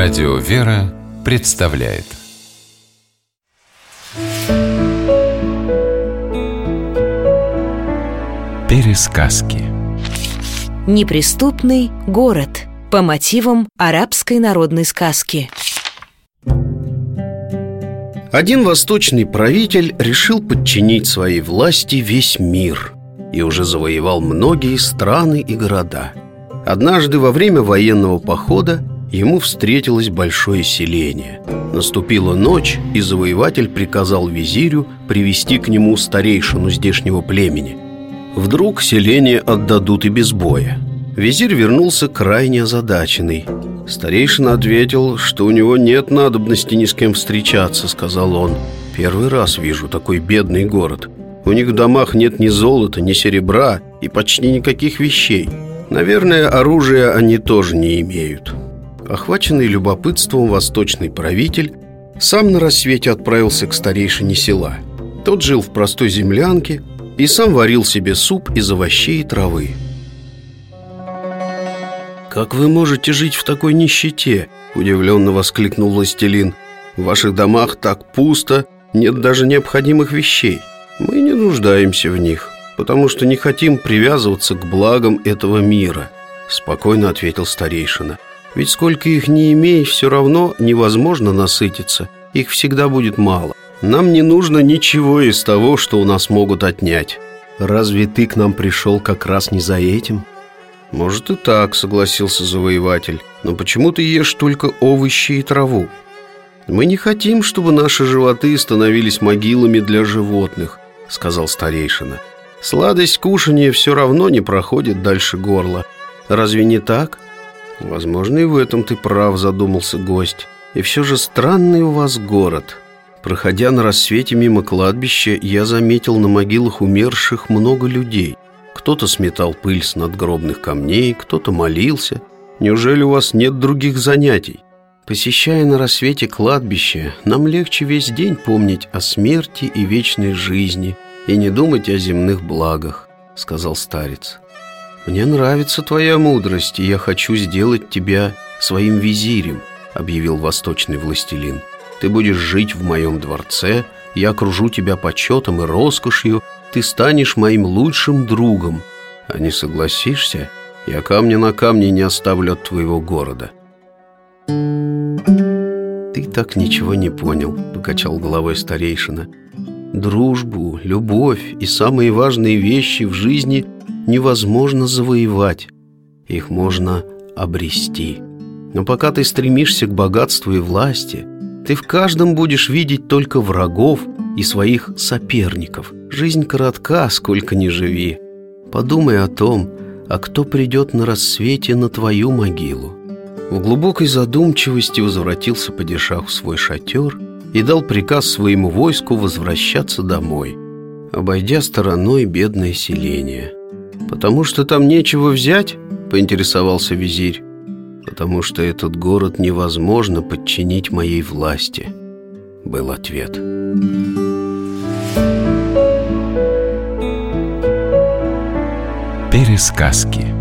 Радио «Вера» представляет. Пересказки. Неприступный город по мотивам арабской народной сказки. Один восточный правитель решил подчинить своей власти весь мир и уже завоевал многие страны и города. Однажды во время военного похода ему встретилось большое селение. Наступила ночь, и завоеватель приказал визирю привести к нему старейшину здешнего племени. Вдруг селение отдадут и без боя. Визирь вернулся крайне озадаченный. Старейшина ответил, что у него нет надобности ни с кем встречаться, сказал он. Первый раз вижу такой бедный город. У них в домах нет ни золота, ни серебра и почти никаких вещей. Наверное, оружия они тоже не имеют. Охваченный любопытством восточный правитель сам на рассвете отправился к старейшине села. Тот жил в простой землянке и сам варил себе суп из овощей и травы. «Как вы можете жить в такой нищете?» – удивленно воскликнул властелин. «В ваших домах так пусто, нет даже необходимых вещей. Мы не нуждаемся в них, потому что не хотим привязываться к благам этого мира», – спокойно ответил старейшина. Ведь сколько их не имей, все равно невозможно насытиться. Их всегда будет мало. Нам не нужно ничего из того, что у нас могут отнять. Разве ты к нам пришел как раз не за этим? Может и так, согласился завоеватель. Но почему ты ешь только овощи и траву? Мы не хотим, чтобы наши животы становились могилами для животных, сказал старейшина. Сладость кушания все равно не проходит дальше горла. Разве не так? Возможно, и в этом ты прав, задумался гость. И все же странный у вас город. Проходя на рассвете мимо кладбища, я заметил на могилах умерших много людей. Кто-то сметал пыль с надгробных камней, кто-то молился. Неужели у вас нет других занятий? Посещая на рассвете кладбище, нам легче весь день помнить о смерти и вечной жизни и не думать о земных благах, сказал старец. «Мне нравится твоя мудрость, и я хочу сделать тебя своим визирем», объявил восточный властелин. «Ты будешь жить в моем дворце, я окружу тебя почетом и роскошью, ты станешь моим лучшим другом. А не согласишься, я камня на камне не оставлю от твоего города». «Ты так ничего не понял», — покачал головой старейшина. «Дружбу, любовь и самые важные вещи в жизни — невозможно завоевать, их можно обрести. Но пока ты стремишься к богатству и власти, ты в каждом будешь видеть только врагов и своих соперников. Жизнь коротка, сколько ни живи. Подумай о том, а кто придет на рассвете на твою могилу. В глубокой задумчивости возвратился падишах в свой шатер и дал приказ своему войску возвращаться домой, обойдя стороной бедное селение – «Потому что там нечего взять?» – поинтересовался визирь. «Потому что этот город невозможно подчинить моей власти», – был ответ. Пересказки